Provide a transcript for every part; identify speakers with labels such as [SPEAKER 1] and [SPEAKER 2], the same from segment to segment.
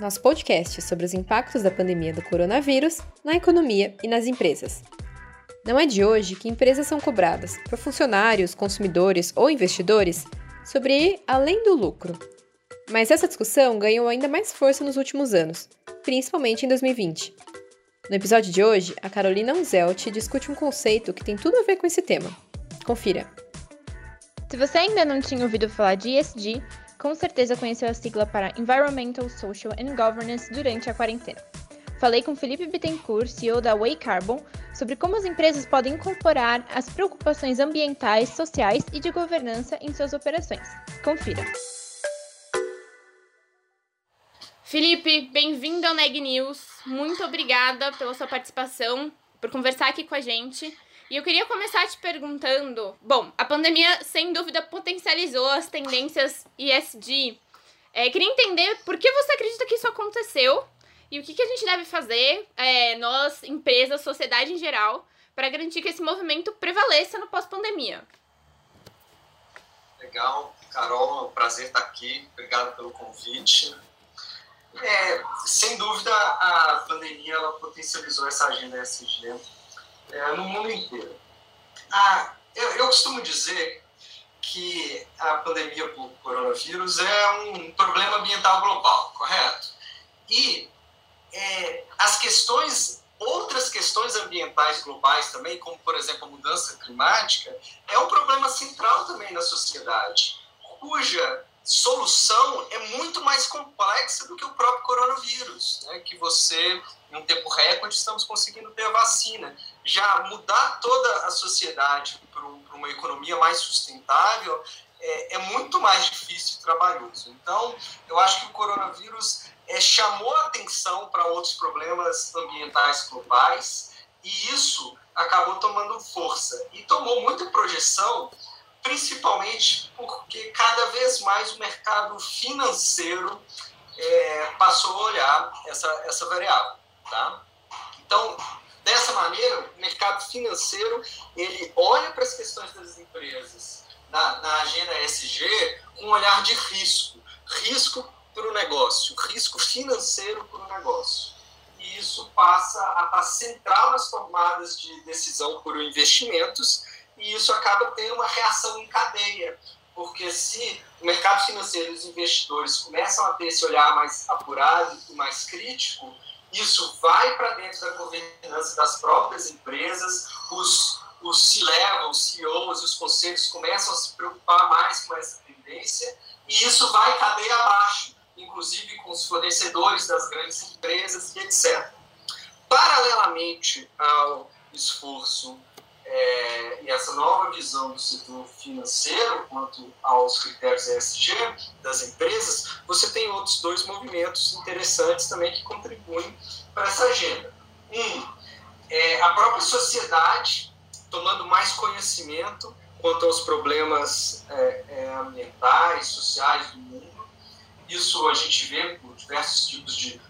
[SPEAKER 1] nosso podcast sobre os impactos da pandemia do coronavírus na economia e nas empresas. Não é de hoje que empresas são cobradas por funcionários, consumidores ou investidores sobre ir além do lucro. Mas essa discussão ganhou ainda mais força nos últimos anos, principalmente em 2020. No episódio de hoje, a Carolina Unzelt discute um conceito que tem tudo a ver com esse tema. Confira.
[SPEAKER 2] Se você ainda não tinha ouvido falar de ESG, com certeza conheceu a sigla para Environmental, Social and Governance durante a quarentena. Falei com Felipe Bittencourt, CEO da Way Carbon, sobre como as empresas podem incorporar as preocupações ambientais, sociais e de governança em suas operações. Confira.
[SPEAKER 3] Felipe, bem-vindo ao Neg News. Muito obrigada pela sua participação, por conversar aqui com a gente. E eu queria começar te perguntando: bom, a pandemia sem dúvida potencializou as tendências ESG. É, queria entender por que você acredita que isso aconteceu e o que, que a gente deve fazer, é, nós, empresas, sociedade em geral, para garantir que esse movimento prevaleça no pós-pandemia.
[SPEAKER 4] Legal, Carol, é um prazer estar aqui. Obrigado pelo convite. É, sem dúvida, a pandemia ela potencializou essa agenda ESG é, no mundo inteiro. Ah, eu, eu costumo dizer que a pandemia por coronavírus é um problema ambiental global, correto? E é, as questões, outras questões ambientais globais também, como por exemplo a mudança climática, é um problema central também na sociedade, cuja solução é muito mais complexa do que o próprio coronavírus, né? que você, em um tempo recorde, estamos conseguindo ter a vacina. Já mudar toda a sociedade para uma economia mais sustentável é, é, muito mais difícil e trabalhoso. Então, eu acho que o coronavírus é, chamou atenção para outros problemas ambientais globais e isso acabou tomando força e tomou muita projeção principalmente porque cada vez mais o mercado financeiro é, passou a olhar essa, essa variável. Tá? Então, dessa maneira, o mercado financeiro ele olha para as questões das empresas na, na agenda ESG com um olhar de risco. Risco para o negócio, risco financeiro para o negócio. E isso passa a estar central nas tomadas de decisão por investimentos e isso acaba tendo uma reação em cadeia, porque se o mercado financeiro e os investidores começam a ter esse olhar mais apurado e mais crítico, isso vai para dentro da governança das próprias empresas, os, os os CEOs, os conselhos começam a se preocupar mais com essa tendência, e isso vai cadeia abaixo, inclusive com os fornecedores das grandes empresas e etc. Paralelamente ao esforço é, e essa nova visão do setor financeiro quanto aos critérios ESG das empresas, você tem outros dois movimentos interessantes também que contribuem para essa agenda. Um, é a própria sociedade tomando mais conhecimento quanto aos problemas é, é, ambientais, sociais do mundo. Isso a gente vê por diversos tipos de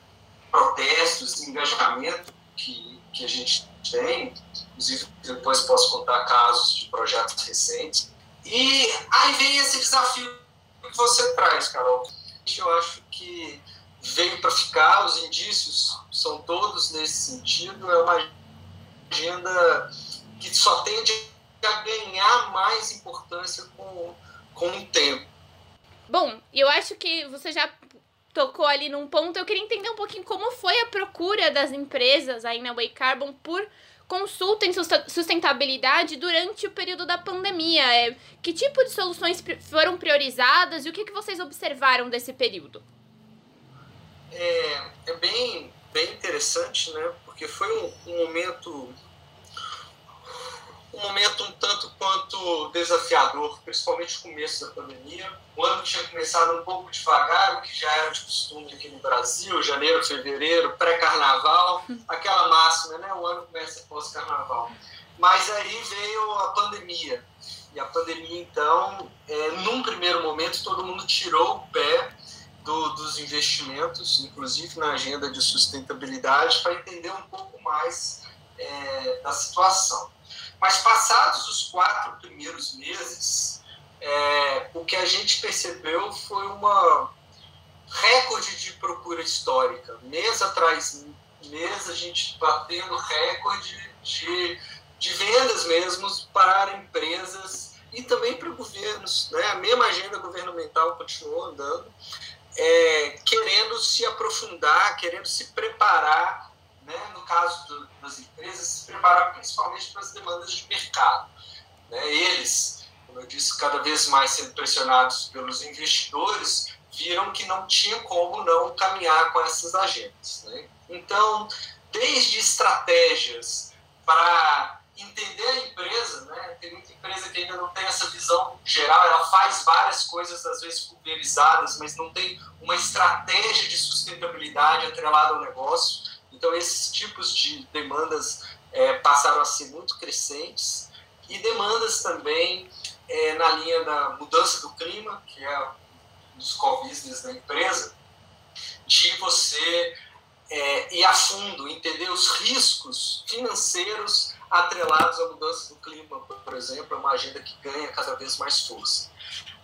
[SPEAKER 4] protestos, engajamento que, que a gente tem, inclusive depois posso contar casos de projetos recentes. E aí vem esse desafio que você traz, Carol. Eu acho que veio para ficar, os indícios são todos nesse sentido, é uma agenda que só tende a ganhar mais importância com, com o tempo.
[SPEAKER 3] Bom, eu acho que você já tocou ali num ponto, eu queria entender um pouquinho como foi a procura das empresas aí na Way Carbon por consulta em sustentabilidade durante o período da pandemia. É, que tipo de soluções foram priorizadas e o que, que vocês observaram desse período?
[SPEAKER 4] É, é bem, bem interessante, né? Porque foi um, um momento um momento um tanto quanto desafiador, principalmente no começo da pandemia. O ano tinha começado um pouco devagar, o que já era de costume aqui no Brasil, janeiro, fevereiro, pré-carnaval, aquela máxima, né? O ano começa pós-carnaval. Mas aí veio a pandemia. E a pandemia, então, é, num primeiro momento, todo mundo tirou o pé do, dos investimentos, inclusive na agenda de sustentabilidade, para entender um pouco mais é, da situação. Mas passados os quatro primeiros meses, é, o que a gente percebeu foi uma recorde de procura histórica. Mês atrás mês, a gente batendo recorde de, de vendas mesmo para empresas e também para governos. Né? A mesma agenda governamental continuou andando, é, querendo se aprofundar, querendo se preparar caso do, das empresas, se preparar principalmente para as demandas de mercado. Né? Eles, como eu disse, cada vez mais sendo pressionados pelos investidores, viram que não tinha como não caminhar com essas agendas. Né? Então, desde estratégias para entender a empresa, né? tem muita empresa que ainda não tem essa visão geral, ela faz várias coisas, às vezes pulverizadas, mas não tem uma estratégia de sustentabilidade atrelada ao negócio. Então, esses tipos de demandas é, passaram a ser muito crescentes e demandas também é, na linha da mudança do clima, que é um dos core business da empresa, de você é, ir a fundo, entender os riscos financeiros atrelados à mudança do clima, por exemplo, é uma agenda que ganha cada vez mais força.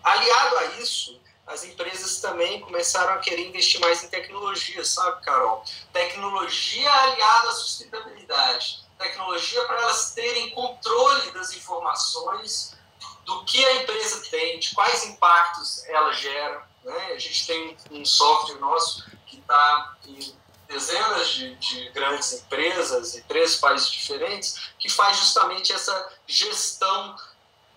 [SPEAKER 4] Aliado a isso, as empresas também começaram a querer investir mais em tecnologia, sabe, Carol? Tecnologia aliada à sustentabilidade. Tecnologia para elas terem controle das informações do que a empresa tem, de quais impactos ela gera. Né? A gente tem um software nosso que está em dezenas de, de, grandes empresas em três países diferentes que faz justamente essa gestão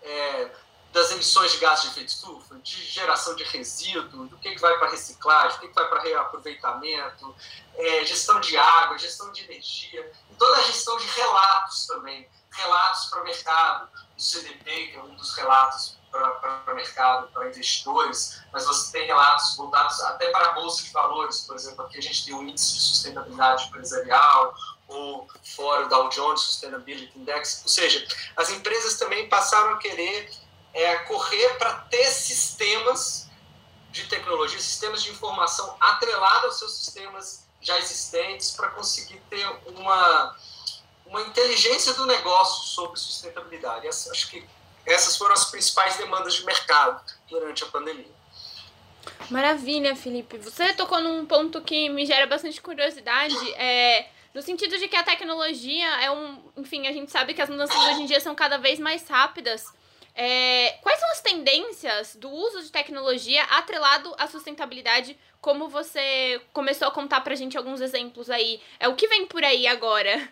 [SPEAKER 4] é, das emissões de gases de efeito estufa, de geração de resíduo, do que, que vai para reciclagem, do que, que vai para reaproveitamento, é, gestão de água, gestão de energia, e toda a gestão de relatos também, relatos para o mercado, o CDP, que é um dos relatos para o mercado, para investidores, mas você tem relatos voltados até para a Bolsa de Valores, por exemplo, aqui a gente tem o Índice de Sustentabilidade Empresarial, ou fora o Dow Jones Sustainability Index, ou seja, as empresas também passaram a querer é correr para ter sistemas de tecnologia, sistemas de informação atrelados aos seus sistemas já existentes para conseguir ter uma, uma inteligência do negócio sobre sustentabilidade. Acho que essas foram as principais demandas de mercado durante a pandemia.
[SPEAKER 3] Maravilha, Felipe. Você tocou num ponto que me gera bastante curiosidade. É, no sentido de que a tecnologia é um. Enfim, a gente sabe que as mudanças hoje em dia são cada vez mais rápidas. É, quais são as tendências do uso de tecnologia atrelado à sustentabilidade? Como você começou a contar pra gente alguns exemplos aí. É o que vem por aí agora?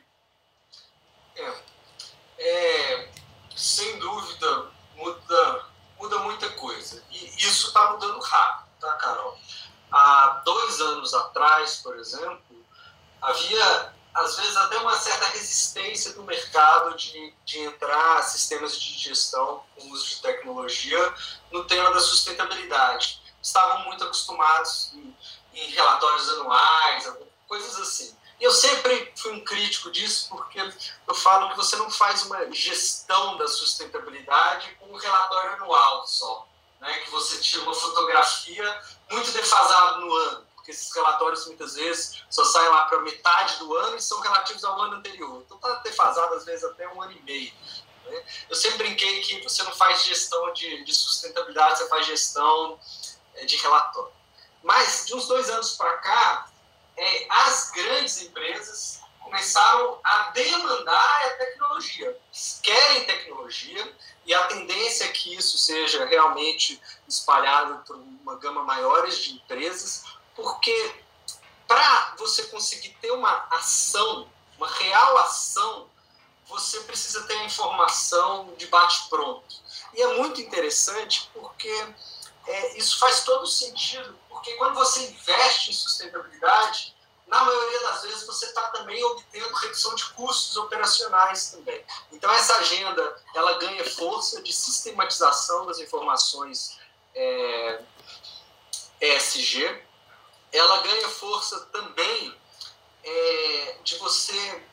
[SPEAKER 4] É, é sem dúvida, muda, muda muita coisa. E isso está mudando rápido, tá, Carol? Há dois anos atrás, por exemplo, havia às vezes até uma certa resistência do mercado de, de entrar sistemas de gestão com uso de tecnologia no tema da sustentabilidade. Estavam muito acostumados em, em relatórios anuais, coisas assim. E eu sempre fui um crítico disso, porque eu falo que você não faz uma gestão da sustentabilidade com um relatório anual só. Né? Que você tira uma fotografia muito defasada no ano porque esses relatórios muitas vezes só saem lá para metade do ano e são relativos ao ano anterior. Então está defasado às vezes até um ano e meio. Né? Eu sempre brinquei que você não faz gestão de, de sustentabilidade, você faz gestão é, de relatório. Mas de uns dois anos para cá, é, as grandes empresas começaram a demandar a tecnologia. querem tecnologia e a tendência é que isso seja realmente espalhado por uma gama maiores de empresas, porque para você conseguir ter uma ação, uma real ação, você precisa ter a informação de bate-pronto. E é muito interessante porque é, isso faz todo sentido, porque quando você investe em sustentabilidade, na maioria das vezes você está também obtendo redução de custos operacionais também. Então essa agenda ela ganha força de sistematização das informações é, ESG, ela ganha força também é, de você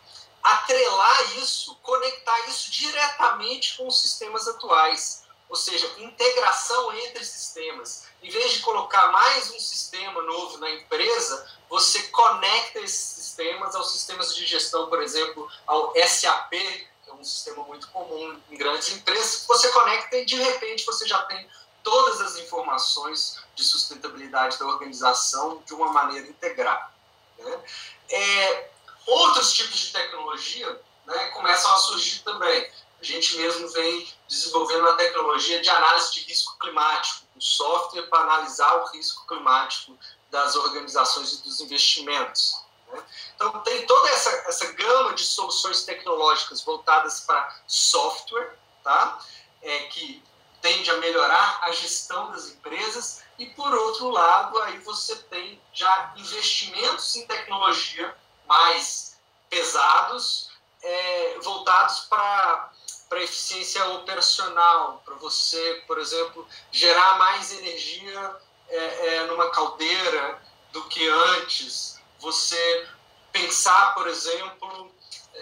[SPEAKER 4] atrelar isso, conectar isso diretamente com os sistemas atuais, ou seja, integração entre sistemas. Em vez de colocar mais um sistema novo na empresa, você conecta esses sistemas aos sistemas de gestão, por exemplo, ao SAP, que é um sistema muito comum em grandes empresas, você conecta e de repente você já tem todas as informações de sustentabilidade da organização de uma maneira integrada. Né? É, outros tipos de tecnologia né, começam a surgir também. A gente mesmo vem desenvolvendo uma tecnologia de análise de risco climático, um software para analisar o risco climático das organizações e dos investimentos. Né? Então, tem toda essa, essa gama de soluções tecnológicas voltadas para software, tá? É, que tende a melhorar a gestão das empresas e por outro lado aí você tem já investimentos em tecnologia mais pesados é, voltados para para eficiência operacional para você por exemplo gerar mais energia é, é, numa caldeira do que antes. Você pensar por exemplo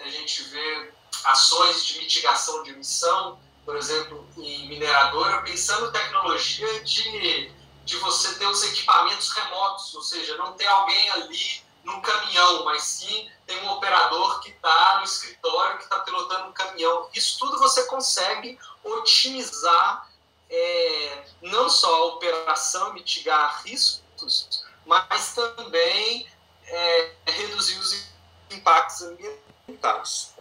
[SPEAKER 4] a gente vê ações de mitigação de emissão por exemplo, em mineradora, pensando tecnologia de, de você ter os equipamentos remotos, ou seja, não ter alguém ali num caminhão, mas sim tem um operador que está no escritório, que está pilotando um caminhão. Isso tudo você consegue otimizar é, não só a operação, mitigar riscos, mas também é, reduzir os impactos ambientais.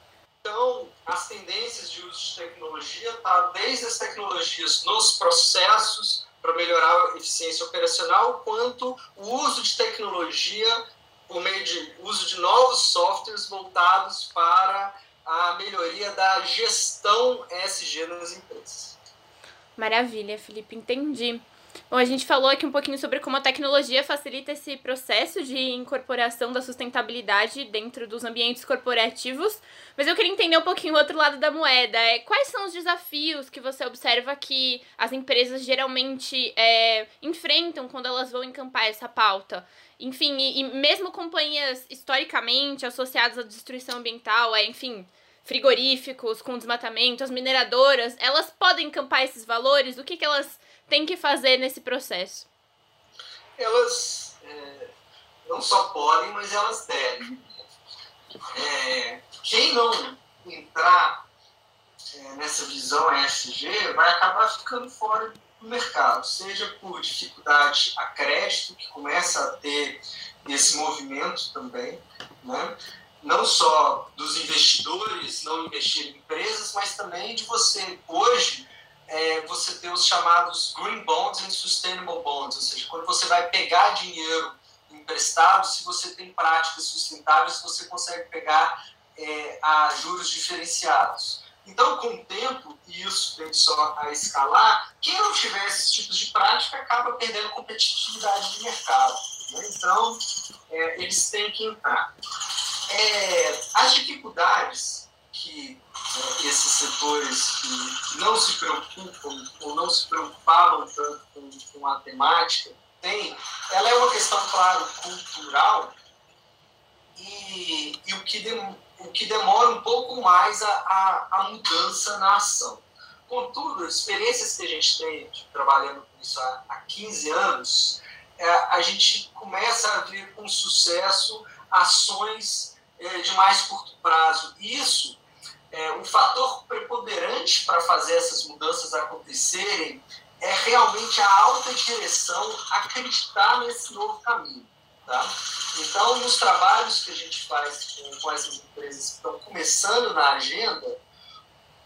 [SPEAKER 4] Então, as tendências de uso de tecnologia tá desde as tecnologias nos processos para melhorar a eficiência operacional, quanto o uso de tecnologia por meio de uso de novos softwares voltados para a melhoria da gestão ESG nas empresas.
[SPEAKER 3] Maravilha, Felipe, entendi. Bom, a gente falou aqui um pouquinho sobre como a tecnologia facilita esse processo de incorporação da sustentabilidade dentro dos ambientes corporativos, mas eu queria entender um pouquinho o outro lado da moeda. É, quais são os desafios que você observa que as empresas geralmente é, enfrentam quando elas vão encampar essa pauta? Enfim, e, e mesmo companhias historicamente associadas à destruição ambiental, é, enfim, frigoríficos com desmatamento, as mineradoras, elas podem encampar esses valores? O que, que elas tem que fazer nesse processo?
[SPEAKER 4] Elas é, não só podem, mas elas devem. É, quem não entrar é, nessa visão ESG vai acabar ficando fora do mercado, seja por dificuldade a crédito, que começa a ter esse movimento também, né? não só dos investidores não investir em empresas, mas também de você hoje é, você ter os chamados green bonds e sustainable bonds, ou seja, quando você vai pegar dinheiro emprestado, se você tem práticas sustentáveis, você consegue pegar é, a juros diferenciados. Então, com o tempo, e isso tende só a escalar, quem não tiver esses tipos de prática acaba perdendo competitividade de mercado. Né? Então, é, eles têm que entrar. É, as dificuldades que né, esses setores que não se preocupam ou não se preocupavam tanto com, com a temática têm, ela é uma questão, claro, cultural e, e o, que dem, o que demora um pouco mais a, a, a mudança na ação. Contudo, experiências que a gente tem trabalhando com isso há, há 15 anos, é, a gente começa a ver com sucesso ações é, de mais curto prazo. Isso é, um fator preponderante para fazer essas mudanças acontecerem é realmente a alta direção acreditar nesse novo caminho. Tá? Então, nos trabalhos que a gente faz com, com essas empresas que estão começando na agenda,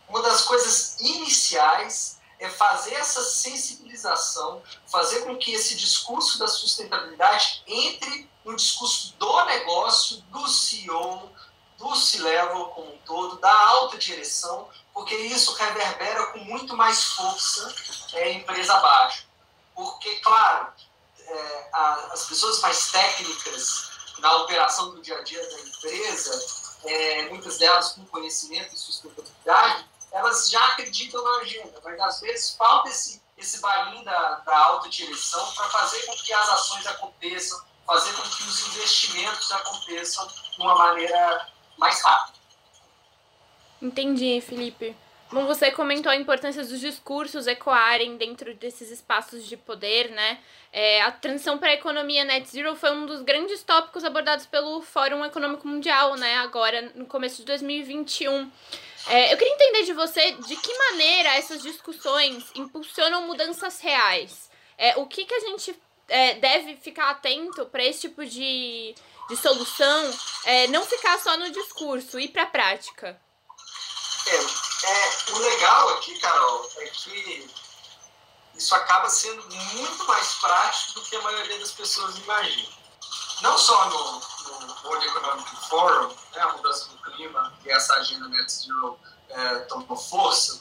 [SPEAKER 4] uma das coisas iniciais é fazer essa sensibilização, fazer com que esse discurso da sustentabilidade entre no discurso do negócio, do CEO, do C-Level como um todo, da alta direção, porque isso reverbera com muito mais força é, empresa abaixo. Porque, claro, é, a, as pessoas mais técnicas na operação do dia a dia da empresa, é, muitas delas com conhecimento e sustentabilidade, elas já acreditam na agenda, mas às vezes falta esse, esse balinho da, da autodireção para fazer com que as ações aconteçam, fazer com que os investimentos aconteçam de uma maneira mais rápida.
[SPEAKER 3] Entendi, Felipe. Bom, você comentou a importância dos discursos ecoarem dentro desses espaços de poder, né? É, a transição para a economia net zero foi um dos grandes tópicos abordados pelo Fórum Econômico Mundial, né? Agora, no começo de 2021. É, eu queria entender de você de que maneira essas discussões impulsionam mudanças reais. É, o que, que a gente é, deve ficar atento para esse tipo de, de solução é, não ficar só no discurso, ir para a prática?
[SPEAKER 4] É, é, o legal aqui, Carol, é que isso acaba sendo muito mais prático do que a maioria das pessoas imagina. Não só no, no World Economic Forum, né, a mudança do clima e essa agenda Net Zero é, tomou força.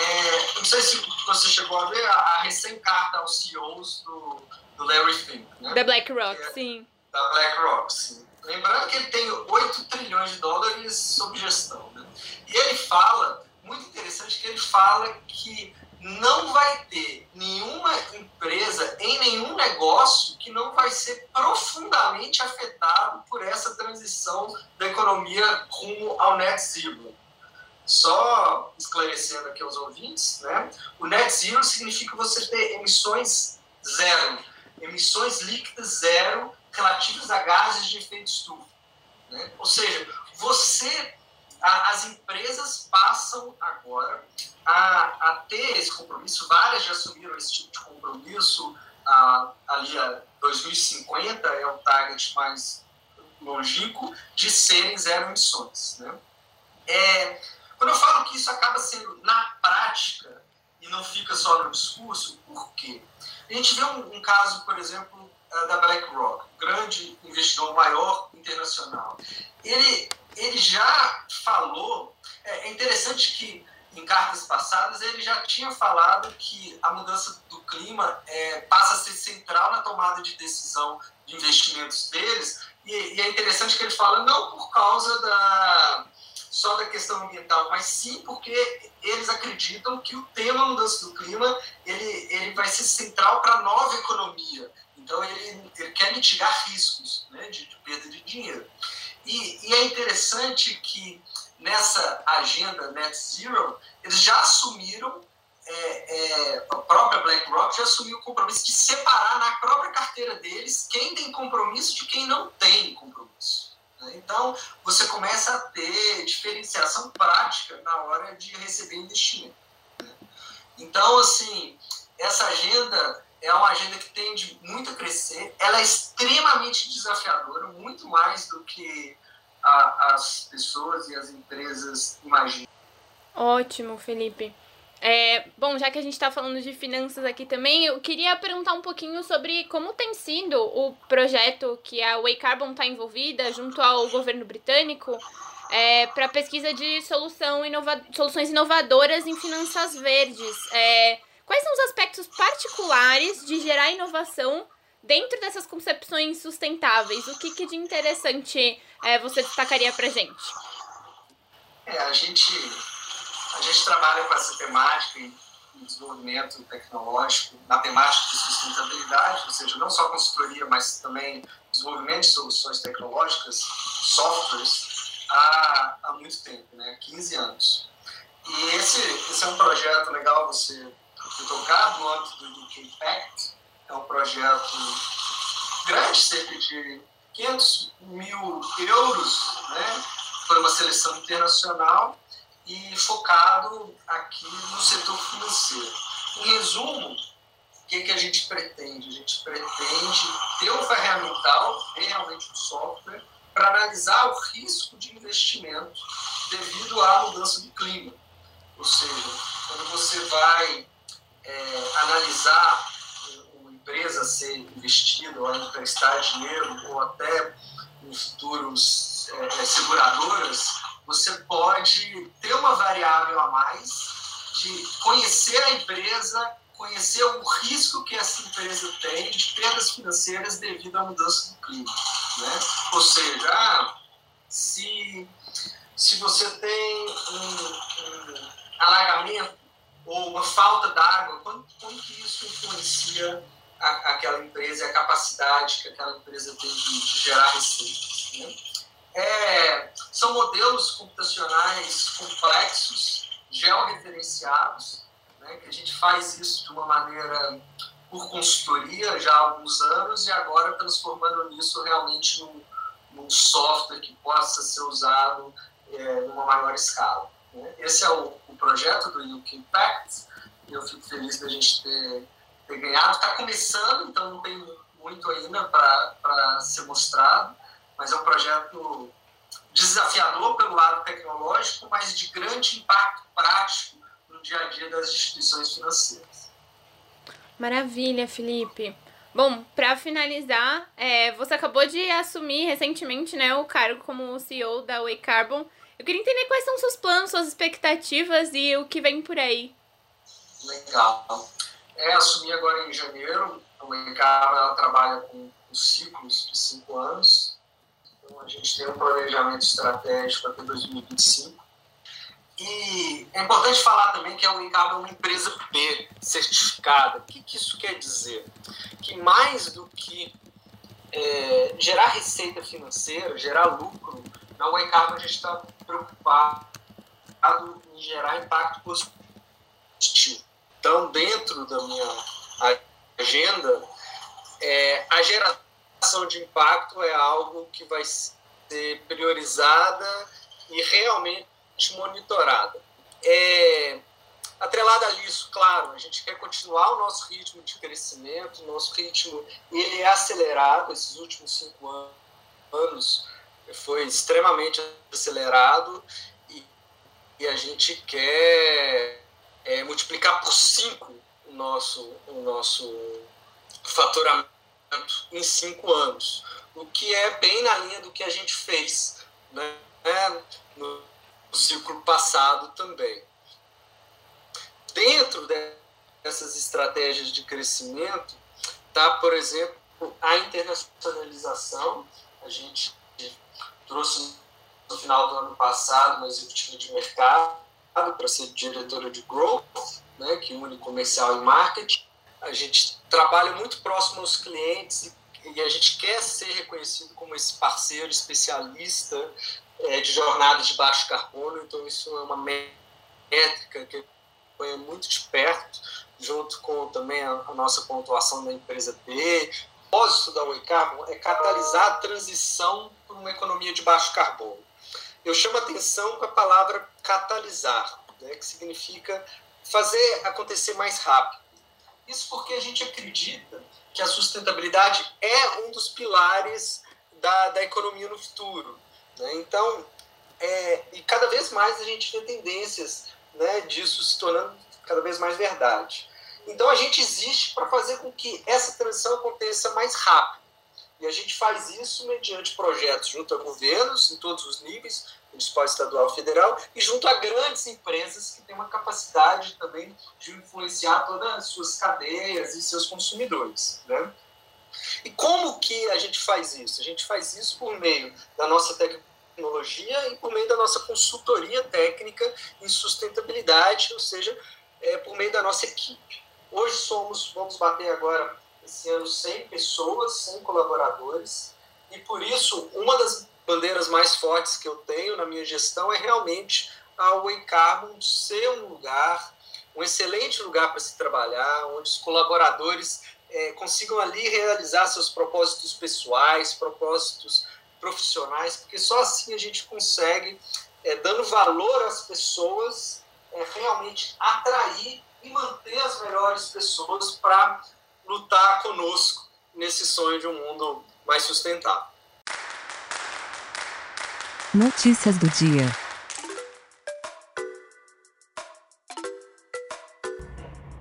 [SPEAKER 4] É, não sei se você chegou a ver a, a recém-carta aos CEOs do, do Larry Fink. Né?
[SPEAKER 3] Da BlackRock, é, sim.
[SPEAKER 4] Da BlackRock, sim. Lembrando que ele tem 8 trilhões de dólares sob gestão. Né? E ele fala, muito interessante, que ele fala que não vai ter nenhuma empresa em nenhum negócio que não vai ser profundamente afetado por essa transição da economia rumo ao net zero. Só esclarecendo aqui aos ouvintes, né? o net zero significa você ter emissões zero, emissões líquidas zero relativas a gases de efeito estufa. Né? Ou seja, você as empresas passam agora a, a, ter esse compromisso, várias já assumiram esse tipo de compromisso, a, ali a 2050 é o target mais longínquo, de serem zero emissões. Né? É, quando eu falo que isso acaba sendo na prática e não fica só no discurso, por quê? A gente vê um, um caso, por exemplo, da BlackRock, grande investidor maior internacional. Ele ele já falou, é, é interessante que em cartas passadas ele já tinha falado que a mudança do clima é, passa a ser central na tomada de decisão de investimentos deles, e, e, é interessante que ele fala não por causa da só da questão ambiental, mas sim porque eles acreditam que o tema mudança do clima ele, ele vai ser central para a nova economia. Então ele, ele quer mitigar riscos né, de, de perda de dinheiro. E, e é interessante que nessa agenda Net Zero, eles já assumiram, é, é, a própria BlackRock já assumiu o compromisso de separar na própria carteira deles quem tem compromisso de quem não tem compromisso. Né? Então, você começa a ter diferenciação prática na hora de receber investimento. Né? Então, assim, essa agenda é uma agenda que tende muito a crescer, ela é extremamente desafiadora, muito mais do que a, as pessoas e as empresas imaginam.
[SPEAKER 3] Ótimo, Felipe. É, bom, já que a gente está falando de finanças aqui também, eu queria perguntar um pouquinho sobre como tem sido o projeto que a Way Carbon está envolvida junto ao governo britânico é, para pesquisa de solução inova soluções inovadoras em finanças verdes. É, Quais são os aspectos particulares de gerar inovação dentro dessas concepções sustentáveis? O que, que de interessante é, você destacaria para gente?
[SPEAKER 4] É, a gente a gente trabalha com essa temática em desenvolvimento tecnológico, na temática de sustentabilidade, ou seja, não só consultoria, mas também desenvolvimento de soluções tecnológicas, softwares, há, há muito tempo, né? 15 anos. E esse, esse é um projeto legal você tocado no âmbito do UK Pact, é um projeto grande, cerca de 500 mil euros, né? foi uma seleção internacional e focado aqui no setor financeiro. Em resumo, o que, que a gente pretende? A gente pretende ter um ferramental, realmente um software, para analisar o risco de investimento devido à mudança do clima. Ou seja, quando você vai é, analisar uma empresa ser investida ou emprestar dinheiro ou até em futuros é, seguradoras, você pode ter uma variável a mais de conhecer a empresa conhecer o risco que essa empresa tem de perdas financeiras devido à mudança do clima. Né? Ou seja, ah, se, se você tem um, um alagamento ou uma falta d'água, que isso influencia a, aquela empresa e a capacidade que aquela empresa tem de, de gerar receitas? Né? É, são modelos computacionais complexos, georreferenciados, né, que a gente faz isso de uma maneira por consultoria já há alguns anos e agora transformando nisso realmente num, num software que possa ser usado é, numa maior escala. Né? Esse é o, projeto do UK Impact e eu fico feliz da gente ter, ter ganhado. Está começando, então não tem muito ainda para ser mostrado, mas é um projeto desafiador pelo lado tecnológico, mas de grande impacto prático no dia a dia das instituições financeiras.
[SPEAKER 3] Maravilha, Felipe. Bom, para finalizar, é, você acabou de assumir recentemente né, o cargo como CEO da Way Carbon. Eu queria entender quais são seus planos, suas expectativas e o que vem por aí.
[SPEAKER 4] Legal. É, assumi agora em janeiro. A ela trabalha com, ciclos de cinco anos. Então, a gente tem um planejamento estratégico até 2025 e é importante falar também que a Unicab é uma empresa B, certificada. O que, que isso quer dizer? Que mais do que é, gerar receita financeira, gerar lucro, na Unicab a gente está preocupado em gerar impacto positivo. Então, dentro da minha agenda, é, a geração de impacto é algo que vai ser priorizada e realmente monitorada. É, atrelada a isso, claro, a gente quer continuar o nosso ritmo de crescimento, nosso ritmo ele é acelerado, esses últimos cinco anos foi extremamente acelerado e, e a gente quer é, multiplicar por cinco o nosso, o nosso faturamento em cinco anos, o que é bem na linha do que a gente fez né? no, o ciclo passado também. Dentro dessas estratégias de crescimento, está, por exemplo, a internacionalização. A gente trouxe no final do ano passado uma executiva de mercado para ser diretora de growth, né, que une comercial e marketing. A gente trabalha muito próximo aos clientes e a gente quer ser reconhecido como esse parceiro especialista é, de jornadas de baixo carbono, então isso é uma métrica que acompanha muito de perto, junto com também a, a nossa pontuação da empresa B. O propósito da Oi Carbon é catalisar a transição uma economia de baixo carbono. Eu chamo atenção com a palavra catalisar, né, que significa fazer acontecer mais rápido. Isso porque a gente acredita que a sustentabilidade é um dos pilares da, da economia no futuro. Né? Então, é, e cada vez mais a gente vê tendências né, disso se tornando cada vez mais verdade. Então, a gente existe para fazer com que essa transição aconteça mais rápido. E a gente faz isso mediante projetos junto a governos, em todos os níveis, municipal, estadual, federal, e junto a grandes empresas que têm uma capacidade também de influenciar todas as suas cadeias e seus consumidores. Né? E como que a gente faz isso? A gente faz isso por meio da nossa tecnologia e por meio da nossa consultoria técnica em sustentabilidade, ou seja, é, por meio da nossa equipe. Hoje somos, vamos bater agora esse ano 100 pessoas, 100 colaboradores, e por isso uma das bandeiras mais fortes que eu tenho na minha gestão é realmente a Way Carbon ser um lugar, um excelente lugar para se trabalhar, onde os colaboradores é, consigam ali realizar seus propósitos pessoais, propósitos profissionais, porque só assim a gente consegue, é, dando valor às pessoas, é, realmente atrair e manter as melhores pessoas para lutar conosco nesse sonho de um mundo mais sustentável.
[SPEAKER 5] Notícias do dia.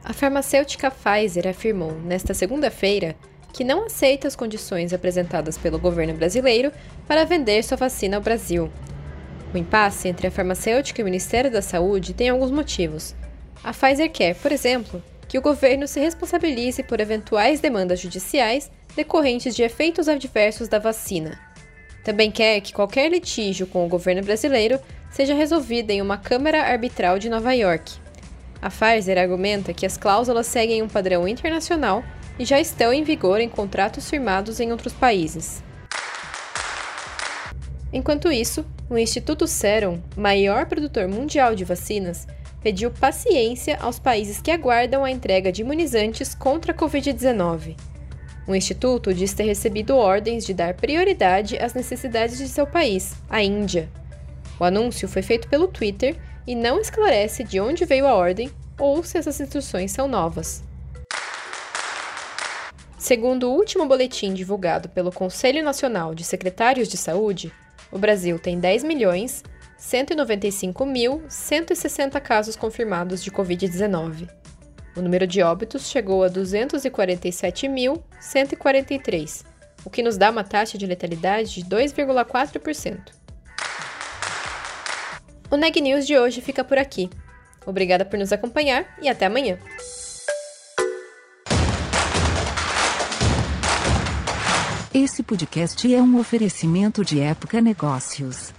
[SPEAKER 1] A farmacêutica Pfizer afirmou nesta segunda-feira que não aceita as condições apresentadas pelo governo brasileiro para vender sua vacina ao Brasil. O impasse entre a farmacêutica e o Ministério da Saúde tem alguns motivos. A Pfizer quer, por exemplo, que o governo se responsabilize por eventuais demandas judiciais decorrentes de efeitos adversos da vacina. Também quer que qualquer litígio com o governo brasileiro seja resolvido em uma Câmara Arbitral de Nova York. A Pfizer argumenta que as cláusulas seguem um padrão internacional e já estão em vigor em contratos firmados em outros países. Enquanto isso, o Instituto Serum, maior produtor mundial de vacinas, pediu paciência aos países que aguardam a entrega de imunizantes contra a Covid-19. O Instituto diz ter recebido ordens de dar prioridade às necessidades de seu país, a Índia. O anúncio foi feito pelo Twitter e não esclarece de onde veio a ordem ou se essas instruções são novas. Segundo o último boletim divulgado pelo Conselho Nacional de Secretários de Saúde, o Brasil tem 10 milhões 195.160 casos confirmados de Covid-19. O número de óbitos chegou a 247.143, o que nos dá uma taxa de letalidade de 2,4%. O Neg News de hoje fica por aqui. Obrigada por nos acompanhar e até amanhã!
[SPEAKER 5] Esse podcast é um oferecimento de Época Negócios.